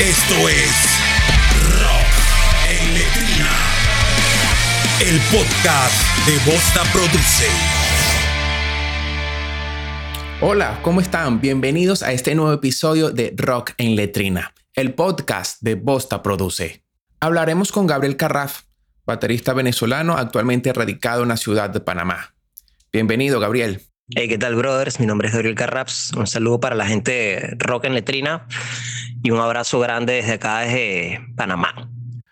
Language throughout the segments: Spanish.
Esto es Rock en Letrina, el podcast de Bosta Produce. Hola, ¿cómo están? Bienvenidos a este nuevo episodio de Rock en Letrina, el podcast de Bosta Produce. Hablaremos con Gabriel Carraf, baterista venezolano actualmente radicado en la ciudad de Panamá. Bienvenido, Gabriel. Hey, ¿qué tal, brothers? Mi nombre es Gabriel Carraps. Un saludo para la gente de Rock en Letrina y un abrazo grande desde acá, desde Panamá.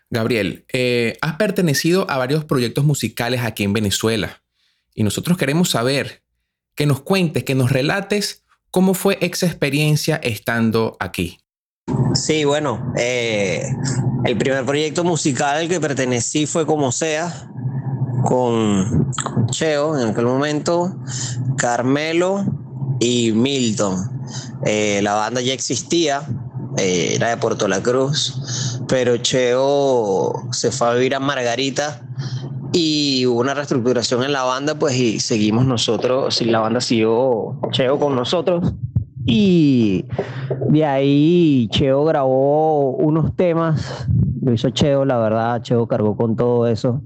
Gabriel, eh, has pertenecido a varios proyectos musicales aquí en Venezuela y nosotros queremos saber que nos cuentes, que nos relates cómo fue esa experiencia estando aquí. Sí, bueno, eh, el primer proyecto musical al que pertenecí fue Como Sea, con, Cheo en aquel momento, Carmelo y Milton. Eh, la banda ya existía, eh, era de Puerto La Cruz, pero Cheo se fue a vivir a Margarita y hubo una reestructuración en la banda, pues y seguimos nosotros, la banda siguió Cheo con nosotros. Y de ahí Cheo grabó unos temas, lo hizo Cheo, la verdad, Cheo cargó con todo eso.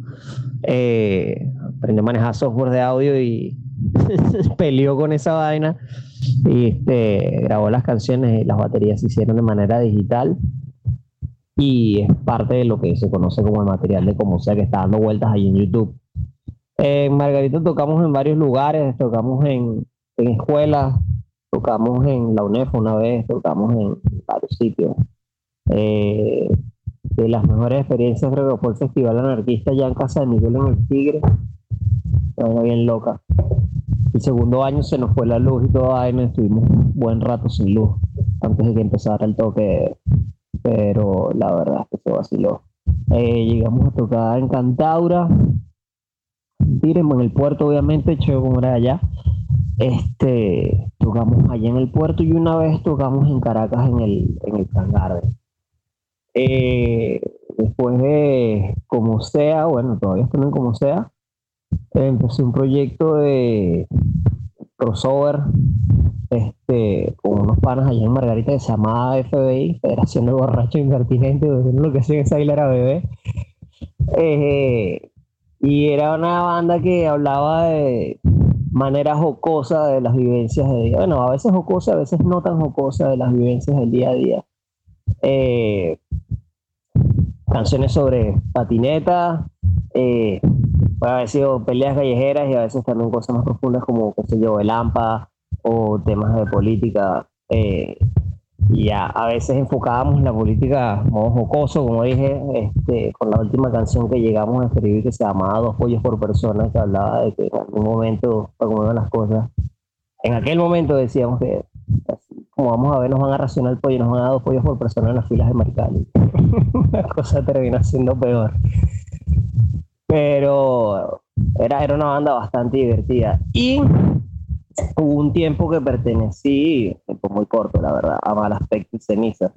Eh, aprendió a manejar software de audio y peleó con esa vaina y este, grabó las canciones y las baterías se hicieron de manera digital y es parte de lo que se conoce como el material de como sea que está dando vueltas ahí en YouTube. En Margarita tocamos en varios lugares, tocamos en, en escuelas, tocamos en la UNEF una vez, tocamos en varios sitios. Eh, de las mejores experiencias creo que fue el Festival Anarquista ya en Casa de Miguel en el Tigre. Una bien loca. El segundo año se nos fue la luz y todo y estuvimos un buen rato sin luz antes de que empezara el toque, pero la verdad es que se vaciló. Eh, llegamos a tocar en Cantaura, Diremos en el puerto, obviamente, era allá. Este, tocamos allá en el puerto y una vez tocamos en Caracas en el, en el eh, después de como sea, bueno, todavía estoy en como sea, empecé un proyecto de crossover este, con unos panas allá en Margarita que se llamaba FBI, Federación de Borrachos Impertinentes, lo que hacía es bailar a bebé. Eh, y era una banda que hablaba de manera jocosa de las vivencias de día. Bueno, a veces jocosa, a veces no tan jocosa de las vivencias del día a día. Eh, canciones sobre patineta, eh, puede haber sido peleas callejeras y a veces también cosas más profundas como, qué sé yo, el AMPA o temas de política. Eh, y a, a, veces enfocábamos en la política modo jocoso, como dije, este, con la última canción que llegamos a escribir que se llamaba Dos pollos por persona, que hablaba de que en algún momento, como iban las cosas, en aquel momento decíamos que como vamos a ver, nos van a racionar el pollo, nos van a dar dos pollos por persona en las filas de Marcali. la cosa termina siendo peor. Pero era, era una banda bastante divertida. Y hubo un tiempo que pertenecí, tiempo muy corto, la verdad, a Mal Aspecto y Ceniza,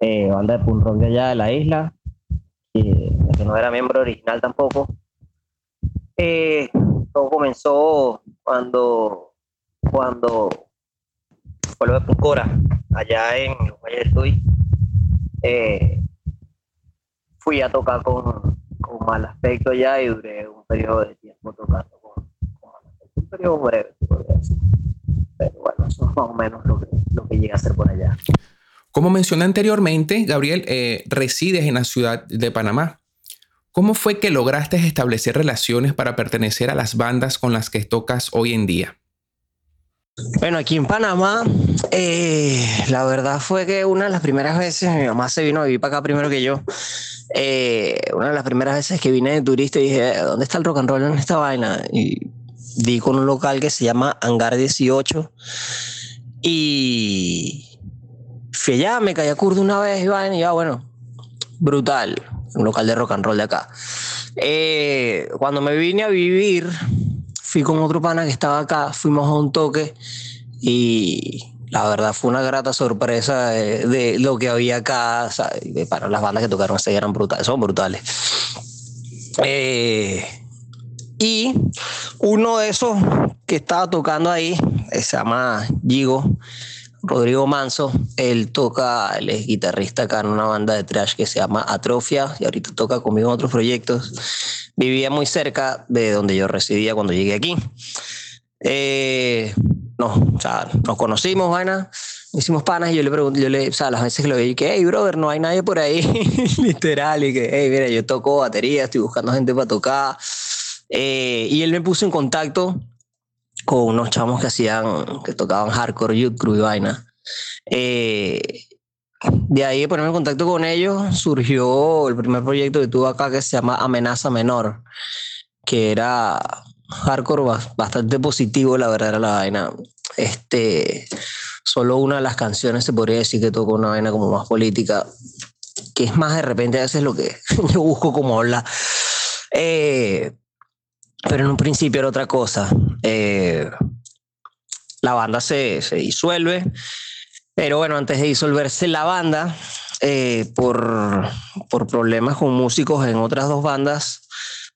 eh, banda de punk rock de allá de la isla, que, no era miembro original tampoco. Eh, todo comenzó cuando, cuando pueblo de Pucora, allá en Valle del Tuy, eh, fui a tocar con, con mal aspecto ya y duré un periodo de tiempo tocando con, mal aspecto, un periodo breve. Pero bueno, eso es más o menos lo que, lo que llega a ser por allá. Como mencioné anteriormente, Gabriel, eh, resides en la ciudad de Panamá. ¿Cómo fue que lograste establecer relaciones para pertenecer a las bandas con las que tocas hoy en día? Bueno, aquí en Panamá, eh, la verdad fue que una de las primeras veces, mi mamá se vino a vivir para acá primero que yo. Eh, una de las primeras veces que vine de turista y dije, ¿dónde está el rock and roll en esta vaina? Y di con un local que se llama Hangar 18 y fui allá, me caí a curdo una vez y vaina y ya, bueno, brutal, un local de rock and roll de acá. Eh, cuando me vine a vivir, fui con otro pana que estaba acá, fuimos a un toque y la verdad fue una grata sorpresa de, lo que había acá. para las bandas que tocaron ese eran brutales, son brutales. Eh, y uno de esos que estaba tocando ahí, eh, se llama Gigo, Rodrigo Manso. Él toca, él es guitarrista acá en una banda de trash que se llama Atrofia y ahorita toca conmigo en otros proyectos. Vivía muy cerca de donde yo residía cuando llegué aquí. Eh, no, o sea, nos conocimos, vaina, hicimos panas y yo le pregunté, yo le, o sea, las veces que lo vi, que, hey, brother, no hay nadie por ahí, literal, y que, hey, mira, yo toco batería, estoy buscando gente para tocar. Eh, y él me puso en contacto con unos chamos que hacían, que tocaban hardcore, youth crew y vaina. Eh, de ahí ponerme en contacto con ellos surgió el primer proyecto que tuve acá que se llama Amenaza Menor, que era hardcore bastante positivo, la verdad era la vaina. Este, solo una de las canciones se podría decir que tocó una vaina como más política, que es más de repente a veces lo que yo busco como hablar. Eh, pero en un principio era otra cosa. Eh, la banda se, se, disuelve, pero bueno, antes de disolverse la banda, eh, por, por problemas con músicos en otras dos bandas,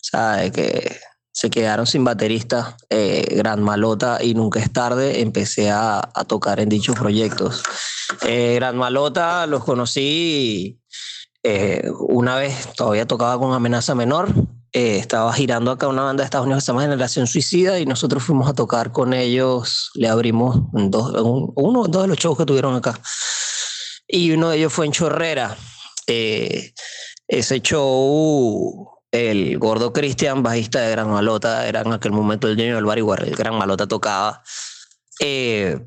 sea, que se quedaron sin baterista, eh, Gran Malota y Nunca es tarde, empecé a, a tocar en dichos proyectos. Eh, Gran Malota los conocí una vez, todavía tocaba con Amenaza Menor, eh, estaba girando acá una banda de Estados Unidos que se llama Generación Suicida y nosotros fuimos a tocar con ellos, le abrimos uno o dos de los shows que tuvieron acá. Y uno de ellos fue en Chorrera. Eh, ese show el gordo Cristian, bajista de Gran Malota, era en aquel momento el dueño del bar igual, el Gran Malota tocaba. Eh,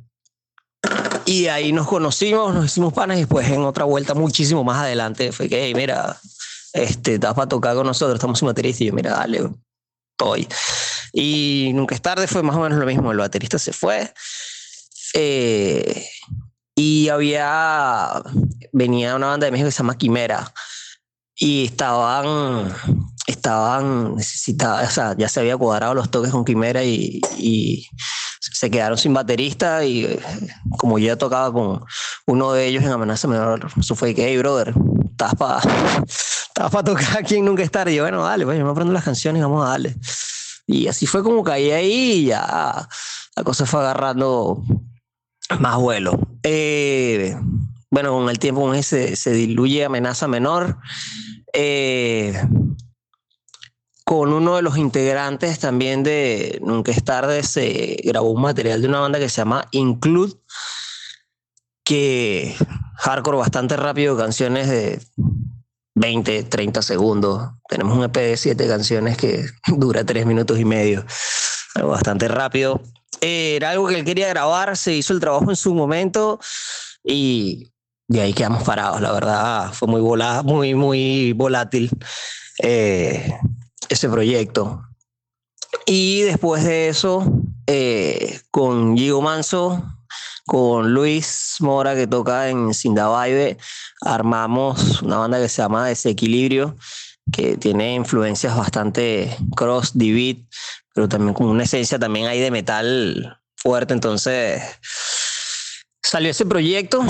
y ahí nos conocimos, nos hicimos panas y después en otra vuelta muchísimo más adelante fue que, hey, mira, este, para tocar con nosotros, estamos sin baterista y yo, mira, dale, estoy. Y nunca es tarde, fue más o menos lo mismo, el baterista se fue. Eh, y había, venía una banda de México que se llama Quimera y estaban estaban necesitadas, o sea, ya se había cuadrado los toques con Quimera y, y, se quedaron sin baterista y como yo ya tocaba con uno de ellos en Amenaza Menor, eso fue que, hey, brother, estás para pa tocar quien nunca estar. Y yo, bueno, dale, pues yo me aprendo las canciones vamos a darle. Y así fue como caí ahí y ya la cosa fue agarrando más vuelo. Eh, bueno, con el tiempo se, se diluye Amenaza Menor. Eh, con uno de los integrantes también de Nunca es tarde se grabó un material de una banda que se llama Include, que hardcore bastante rápido, canciones de 20, 30 segundos. Tenemos un EP de 7 canciones que dura 3 minutos y medio, algo bastante rápido. Era algo que él quería grabar, se hizo el trabajo en su momento y de ahí quedamos parados, la verdad, fue muy, volá, muy, muy volátil. Eh, ese proyecto. Y después de eso, eh, con Gigo Manso, con Luis Mora, que toca en Sindabaibe, armamos una banda que se llama Desequilibrio, que tiene influencias bastante cross, beat pero también con una esencia también hay de metal fuerte. Entonces salió ese proyecto,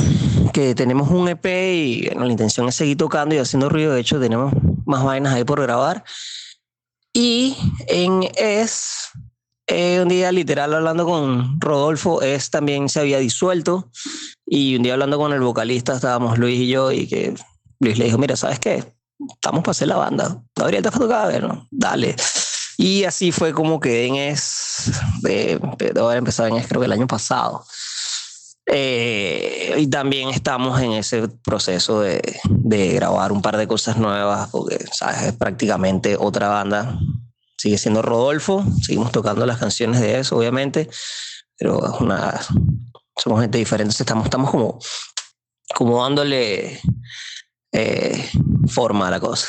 que tenemos un EP y bueno, la intención es seguir tocando y haciendo ruido. De hecho, tenemos más vainas ahí por grabar. Y en Es, eh, un día literal hablando con Rodolfo, Es también se había disuelto. Y un día hablando con el vocalista, estábamos Luis y yo, y que Luis le dijo: Mira, ¿sabes qué? Estamos para hacer la banda. Gabriel, te tocado ver, ¿no? Dale. Y así fue como que en Es, de, de haber empezado en Es, creo que el año pasado. Eh, y también estamos en ese proceso de, de, grabar un par de cosas nuevas, porque ¿sabes? es prácticamente otra banda. Sigue siendo Rodolfo, seguimos tocando las canciones de eso, obviamente, pero es una, somos gente diferente, estamos, estamos como, como dándole eh, forma a la cosa.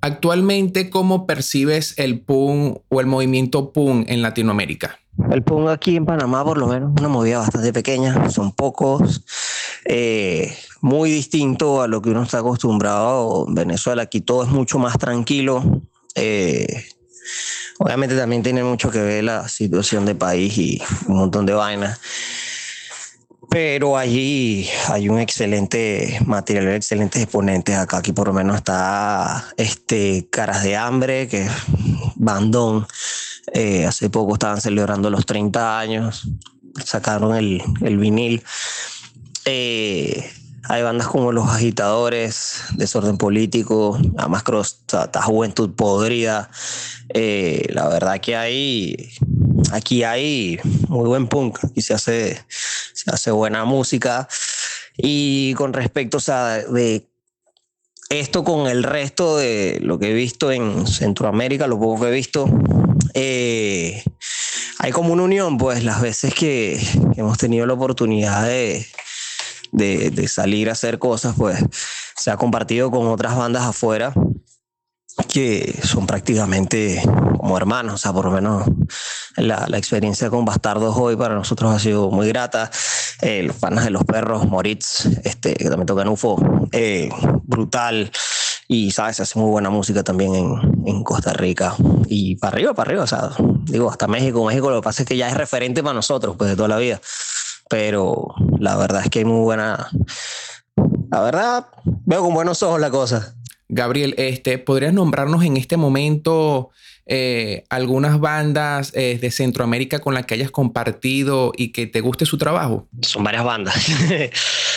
Actualmente, ¿cómo percibes el PUN o el movimiento PUN en Latinoamérica? El PUN aquí en Panamá, por lo menos, una movida bastante pequeña, son pocos, eh, muy distinto a lo que uno está acostumbrado en Venezuela. Aquí todo es mucho más tranquilo. Eh, obviamente también tiene mucho que ver la situación del país y un montón de vainas. Pero allí hay un excelente material, excelentes exponentes. Acá aquí por lo menos está este Caras de Hambre, que es bandón. Eh, hace poco estaban celebrando los 30 años, sacaron el, el vinil. Eh, hay bandas como Los Agitadores, Desorden Político, además Cross, Juventud Podrida. Eh, la verdad que hay, aquí hay muy buen punk, y se hace, se hace buena música. Y con respecto, a de esto con el resto de lo que he visto en Centroamérica, lo poco que he visto, eh, hay como una unión, pues las veces que hemos tenido la oportunidad de, de, salir a hacer cosas, pues se ha compartido con otras bandas afuera que son prácticamente como hermanos, o sea, por lo menos la, la experiencia con Bastardos hoy para nosotros ha sido muy grata. Eh, los panas de los perros, Moritz, este, que también tocan UFO, eh, brutal. Y, ¿sabes? Hace muy buena música también en, en, Costa Rica. Y para arriba, para arriba, o sea, digo, hasta México. México lo que pasa es que ya es referente para nosotros, pues de toda la vida pero la verdad es que hay muy buena. La verdad, veo con buenos ojos la cosa. Gabriel, este, ¿podrías nombrarnos en este momento eh, algunas bandas eh, de Centroamérica con las que hayas compartido y que te guste su trabajo? Son varias bandas.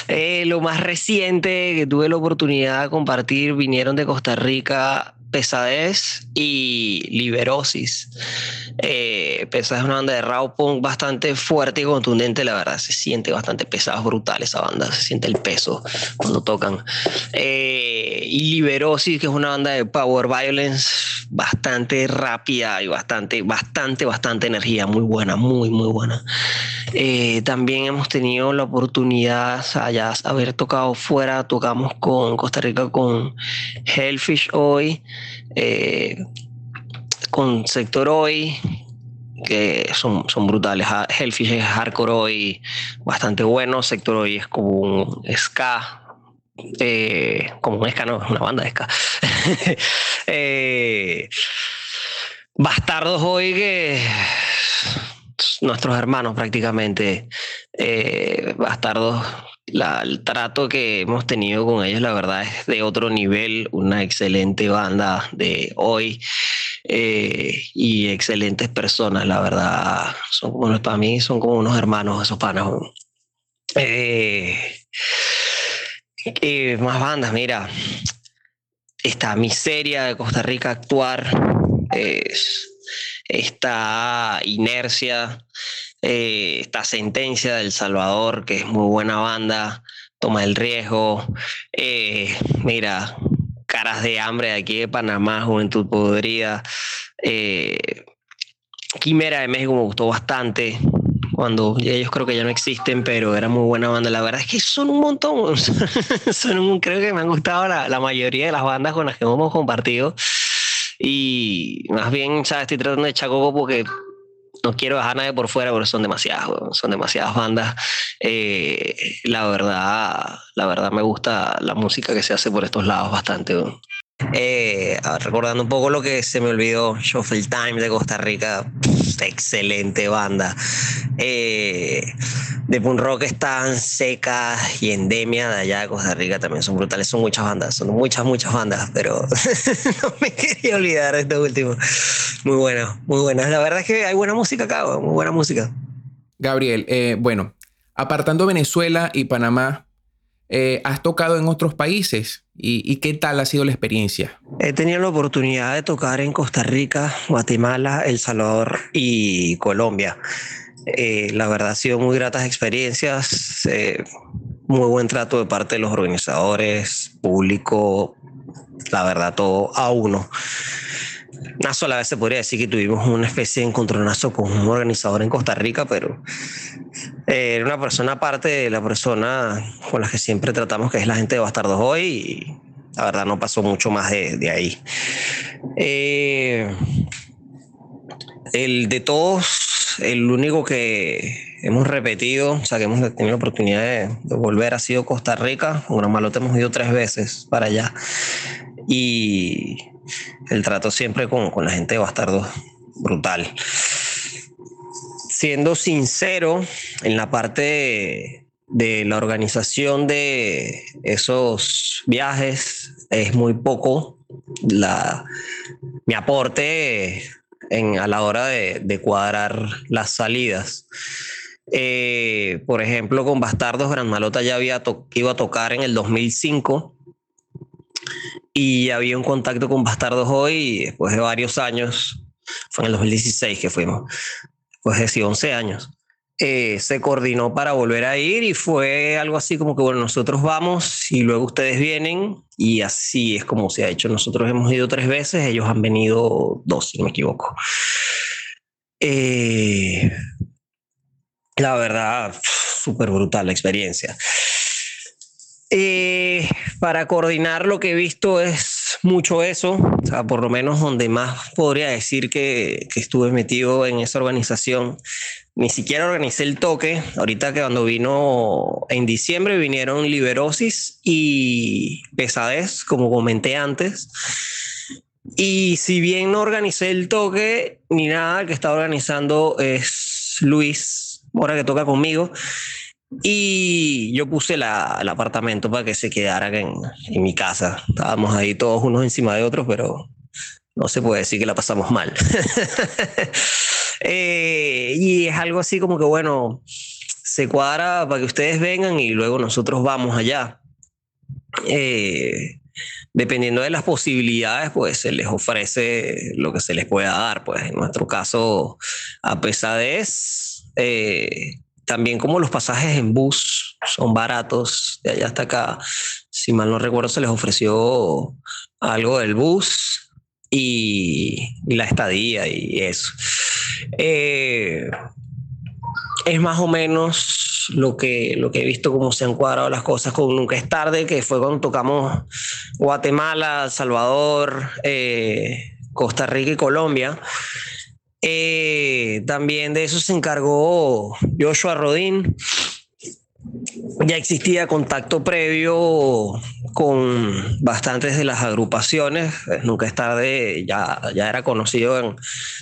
Eh, lo más reciente que tuve la oportunidad de compartir vinieron de Costa Rica Pesadez y Liberosis. Eh, Pesadez es una banda de raw punk bastante fuerte y contundente, la verdad. Se siente bastante pesado, brutal esa banda. Se siente el peso cuando tocan. Eh, y Liberosis, que es una banda de power violence bastante rápida y bastante, bastante, bastante energía. Muy buena, muy, muy buena. Eh, también hemos tenido la oportunidad allá haber tocado fuera. Tocamos con Costa Rica con Hellfish hoy. Eh, con Sector Hoy, que son, son brutales. Hellfish es hardcore hoy bastante bueno. Sector Hoy es como un ska. Eh, como un ska, no, es una banda de ska. eh, Bastardos hoy que nuestros hermanos prácticamente. Eh, bastardos el trato que hemos tenido con ellos, la verdad, es de otro nivel. Una excelente banda de hoy eh, y excelentes personas, la verdad. Son como, para mí son como unos hermanos esos panas. Eh, más bandas, mira. Esta miseria de Costa Rica actuar. esta inercia eh, esta sentencia del Salvador, que es muy buena banda, toma el riesgo. Eh, mira, caras de hambre de aquí de Panamá, Juventud Podrida. Eh, Quimera de México me gustó bastante. Cuando ellos creo que ya no existen, pero era muy buena banda. La verdad es que son un montón. son creo que me han gustado la, la mayoría de las bandas con las que hemos compartido. Y más bien, ¿sabes? Estoy tratando de echar coco porque no quiero dejar nadie por fuera, pero son demasiadas, son demasiadas bandas. Eh, la verdad, la verdad me gusta la música que se hace por estos lados bastante. Eh, recordando un poco lo que se me olvidó, Shuffle Time de Costa Rica, excelente banda. Eh, de punk rock están Seca y Endemia de allá de Costa Rica también son brutales, son muchas bandas, son muchas, muchas bandas, pero no me quería olvidar de esto último. Muy bueno, muy buenas. La verdad es que hay buena música acá, muy buena música. Gabriel, eh, bueno, apartando Venezuela y Panamá, eh, ¿Has tocado en otros países? ¿Y, qué tal ha sido la experiencia? He tenido la oportunidad de tocar en Costa Rica, Guatemala, El Salvador y Colombia. Eh, la verdad ha sido muy gratas experiencias, eh, muy buen trato de parte de los organizadores, público, la verdad todo a uno. Una sola vez se podría decir que tuvimos una especie de encontronazo con un organizador en Costa Rica, pero eh, era una persona aparte de la persona con la que siempre tratamos, que es la gente de Bastardos hoy, y la verdad no pasó mucho más de, ahí. Eh, el de todos, el único que hemos repetido, o sea, que hemos tenido la oportunidad de, volver ha sido Costa Rica. Con Gran Malote hemos ido tres veces para allá. Y el trato siempre con, con la gente de Bastardos, brutal siendo sincero, en la parte de, la organización de esos viajes es muy poco mi aporte a la hora de, cuadrar las salidas. Eh, por ejemplo, con Bastardos, Gran Malota ya había ido a tocar en el 2005 y había un contacto con Bastardos hoy después de varios años, fue en el 2016 que fuimos, después de 11 años. Eh, se coordinó para volver a ir y fue algo así como que, bueno, nosotros vamos y luego ustedes vienen y así es como se ha hecho. Nosotros hemos ido tres veces, ellos han venido dos, si no me equivoco. Eh, la verdad, súper brutal la experiencia. Eh, para coordinar lo que he visto es mucho eso, o sea, por lo menos donde más podría decir que, que estuve metido en esa organización. Ni siquiera organicé el toque. Ahorita que cuando vino en diciembre vinieron Liberosis y Pesadez, como comenté antes. Y si bien no organicé el toque ni nada, que está organizando es Luis, ahora que toca conmigo. Y yo puse la, el apartamento para que se quedara en, en, mi casa. Estábamos ahí todos unos encima de otros, pero no se puede decir que la pasamos mal. eh, y es algo así como que, bueno, se cuadra para que ustedes vengan y luego nosotros vamos allá. Eh, dependiendo de las posibilidades, pues se les ofrece lo que se les pueda dar. Pues en nuestro caso, a pesadez, eh, también como los pasajes en bus son baratos de allá hasta acá, si mal no recuerdo, se les ofreció algo del bus y, la estadía y eso. Eh, es más o menos lo que, lo que he visto cómo se han cuadrado las cosas con Nunca es tarde, que fue cuando tocamos Guatemala, Salvador, eh, Costa Rica y Colombia. Eh, también de eso se encargó Joshua Rodín. Ya existía contacto previo con bastantes de las agrupaciones. Nunca es tarde, ya, ya era conocido en,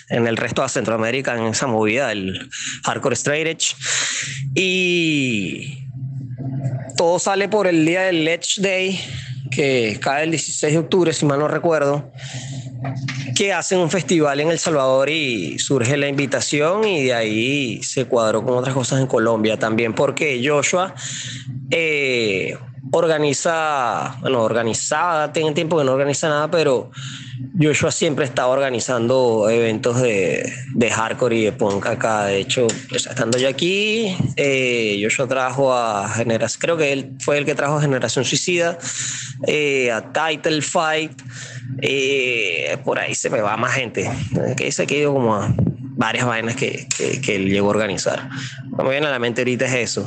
en el resto de Centroamérica en esa movida, el Hardcore Straight Edge. Y todo sale por el día del Edge Day, que cae el 16 de octubre, si mal no recuerdo que hacen un festival en El Salvador y surge la invitación y de ahí se cuadró con otras cosas en Colombia también, porque Joshua eh, organiza, bueno, organizaba, tiene tiempo que no organiza nada, pero Joshua siempre estaba organizando eventos de, de hardcore y de punk acá. De hecho, pues, estando yo aquí, eh, Joshua trajo a Generación, creo que él fue el que trajo a Generación Suicida, eh, a Title Fight, eh, por ahí se me va más gente. Que dice que he ido como a varias vainas que, que, que él llegó a organizar. Lo me viene a la mente ahorita es eso.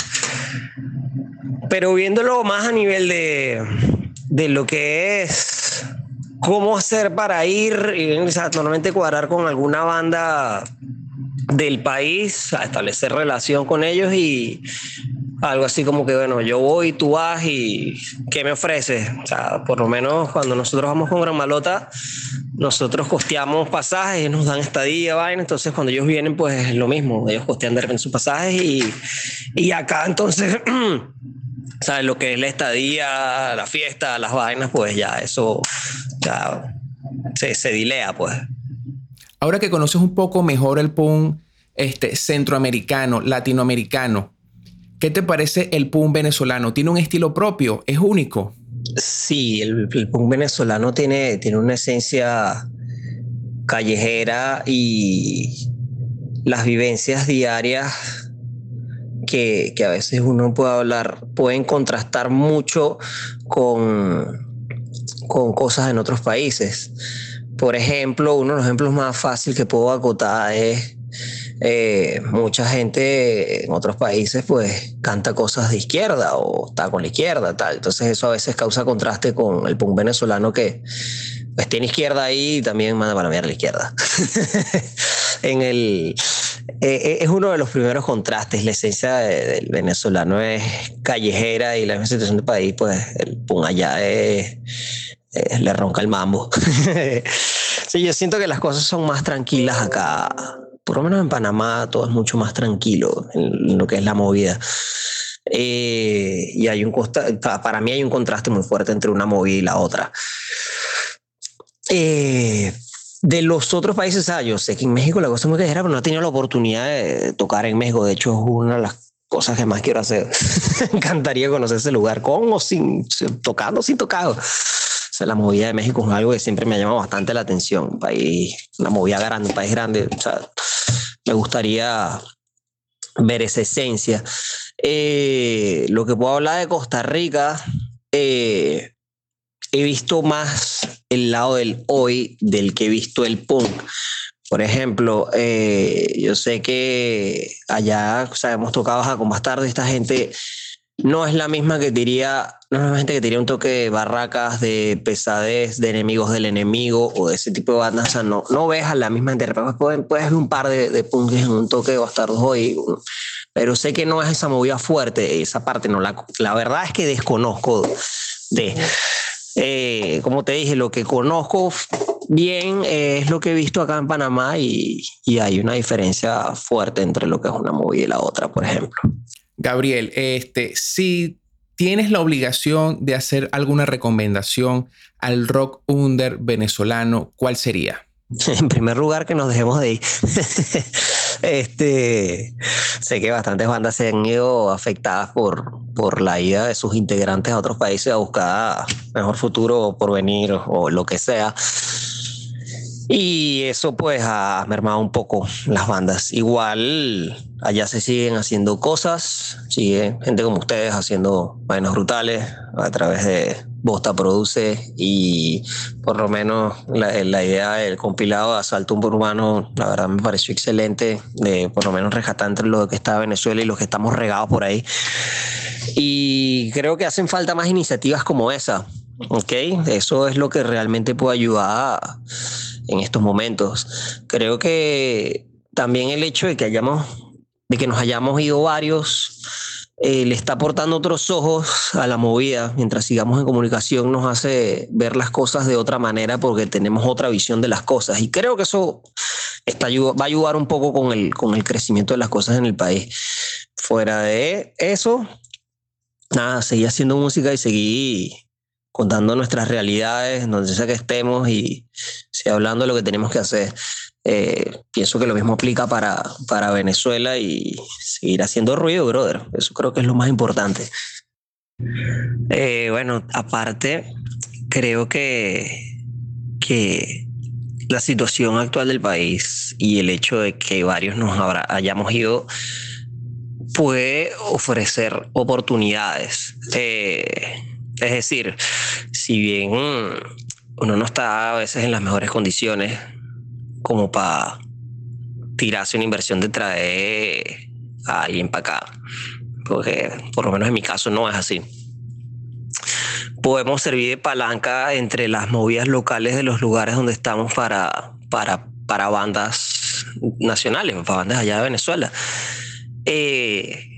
Pero viéndolo más a nivel de, de lo que es cómo hacer para ir y normalmente cuadrar con alguna banda del país, a establecer relación con ellos y algo así como que, bueno, yo voy, tú vas y ¿qué me ofreces? O sea, por lo menos cuando nosotros vamos con Gran Malota, nosotros costeamos pasajes, nos dan estadía, vaina, entonces cuando ellos vienen, pues es lo mismo, ellos costean de repente sus pasajes y, y acá entonces... ¿sabes? Lo que es la estadía, la fiesta, las vainas, pues ya eso ya se, se dilea, pues. Ahora que conoces un poco mejor el punk este, centroamericano, latinoamericano, ¿qué te parece el punk venezolano? ¿Tiene un estilo propio? ¿Es único? Sí, el, el punk venezolano tiene, tiene una esencia callejera y las vivencias diarias que, que, a veces uno puede hablar, pueden contrastar mucho con, con cosas en otros países. Por ejemplo, uno de los ejemplos más fáciles que puedo acotar es eh, mucha gente en otros países pues canta cosas de izquierda o está con la izquierda, tal. Entonces eso a veces causa contraste con el punk venezolano que pues tiene izquierda ahí y también manda para a la izquierda. en el, eh, es uno de los primeros contrastes. La esencia de, del venezolano es callejera y la situación del país, pues el pum allá es, le ronca el mambo. sí, yo siento que las cosas son más tranquilas acá. Por lo menos en Panamá todo es mucho más tranquilo en lo que es la movida. Eh, y hay un para mí hay un contraste muy fuerte entre una movida y la otra. Eh, de los otros países, ah, yo sé que en México la cosa es muy callejera, pero no he tenido la oportunidad de tocar en México. De hecho, es una de las cosas que más quiero hacer. Me encantaría conocer ese lugar con o sin, tocando, sin tocado. O sea, la movida de México es algo que siempre me ha llamado bastante la atención. Un país, una movida grande, un país grande. O sea, me gustaría ver esa esencia. Eh, lo que puedo hablar de Costa Rica, eh, he visto más el lado del hoy del que he visto el punk. Por ejemplo, eh, yo sé que allá, hemos tocado más tarde, esta gente no es la misma que diría, no es la gente que diría un toque de barracas, de pesadez, de enemigos del enemigo o de ese tipo de bandas. O no, no ves a la misma gente. Puedes, puedes ver un par de, de en un toque de bastardos hoy, pero sé que no es esa movida fuerte, esa parte no. La, la verdad es que desconozco de. Eh, como te dije, lo que conozco bien es lo que he visto acá en Panamá y, y, hay una diferencia fuerte entre lo que es una movida y la otra, por ejemplo. Gabriel, este, si tienes la obligación de hacer alguna recomendación al rock under venezolano, ¿cuál sería? En primer lugar, que nos dejemos de ir. este, sé que bastantes bandas se han ido afectadas por, por la ida de sus integrantes a otros países a buscar mejor futuro, por venir o lo que sea. Y eso pues ha mermado un poco las bandas. Igual allá se siguen haciendo cosas, sigue gente como ustedes haciendo vainas brutales a través de Bosta Produce y por lo menos la, la idea del compilado de Asalto Urbano, la verdad me pareció excelente, de por lo menos rescatar entre lo que está Venezuela y los que estamos regados por ahí. Y creo que hacen falta más iniciativas como esa, ¿ok? Eso es lo que realmente puede ayudar a en estos momentos. Creo que también el hecho de que hayamos, de que nos hayamos ido varios, eh, le está aportando otros ojos a la movida. Mientras sigamos en comunicación, nos hace ver las cosas de otra manera porque tenemos otra visión de las cosas. Y creo que eso está, va a ayudar un poco con el, con el crecimiento de las cosas en el país. Fuera de eso, nada, seguir haciendo música y seguir contando nuestras realidades, donde sea que estemos y sí, hablando de lo que tenemos que hacer. Eh, pienso que lo mismo aplica para, para Venezuela y seguir haciendo ruido, brother. Eso creo que es lo más importante. Eh, bueno, aparte, creo que, que la situación actual del país y el hecho de que varios nos hayamos ido puede ofrecer oportunidades. Eh, es decir, si bien uno no está a veces en las mejores condiciones como para tirarse una inversión de traer a alguien para acá, porque por lo menos en mi caso no es así. Podemos servir de palanca entre las movidas locales de los lugares donde estamos para, para, para bandas nacionales, para bandas allá de Venezuela. Eh,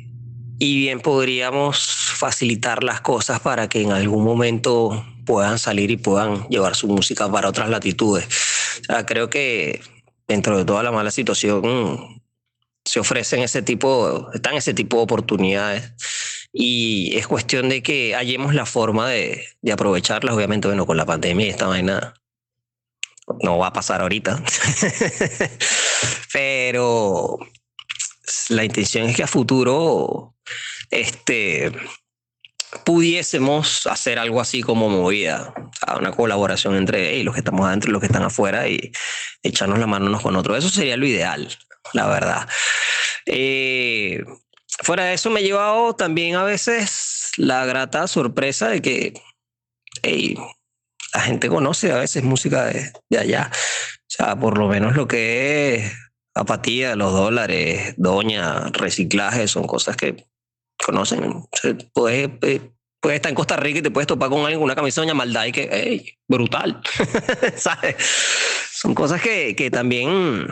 y bien podríamos facilitar las cosas para que en algún momento puedan salir y puedan llevar su música para otras latitudes. creo que dentro de toda la mala situación se ofrecen ese tipo, están ese tipo de oportunidades y es cuestión de que hallemos la forma de, de aprovecharlas. Obviamente, bueno, con la pandemia y esta vaina no va a pasar ahorita, pero la intención es que a futuro este, pudiésemos hacer algo así como movida, una colaboración entre los que estamos adentro y los que están afuera y echarnos la mano unos con otros. Eso sería lo ideal, la verdad. Eh, fuera de eso me he llevado también a veces la grata sorpresa de que la gente conoce a veces música de, de allá. O sea, por lo menos lo que es apatía, los dólares, doña, reciclaje, son cosas que conocen. puedes, eh, puedes, estar en Costa Rica y te puedes topar con alguien con una camisa maldad y que, hey, brutal. ¿Sabes? Son cosas que, que, también,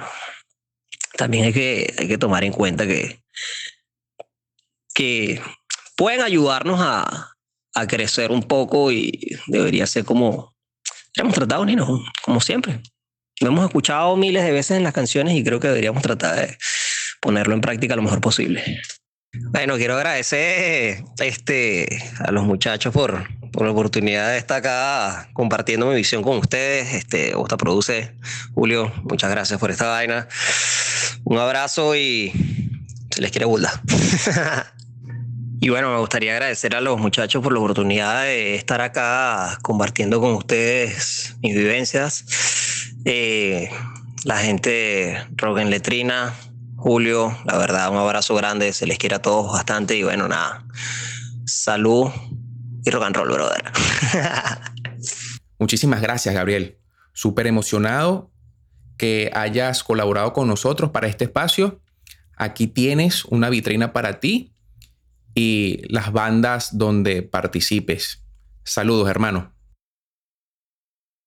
también hay que, hay que tomar en cuenta que, que pueden ayudarnos a, a crecer un poco y debería ser como hemos tratado, Nino, como siempre. Lo hemos escuchado miles de veces en las canciones y creo que deberíamos tratar de ponerlo en práctica lo mejor posible. Bueno, quiero agradecer este, a los muchachos por, por la oportunidad de estar acá compartiendo mi visión con ustedes. Este, Bosta Produce, Julio, muchas gracias por esta vaina. Un abrazo y se les quiere bulda. y bueno, me gustaría agradecer a los muchachos por la oportunidad de estar acá compartiendo con ustedes mis vivencias. Eh, la gente Rock en Letrina, Julio, la verdad, un abrazo grande, se les quiere a todos bastante y bueno, nada, salud y rock and roll, brother. Muchísimas gracias, Gabriel. Súper emocionado que hayas colaborado con nosotros para este espacio. Aquí tienes una vitrina para ti y las bandas donde participes. Saludos, hermano.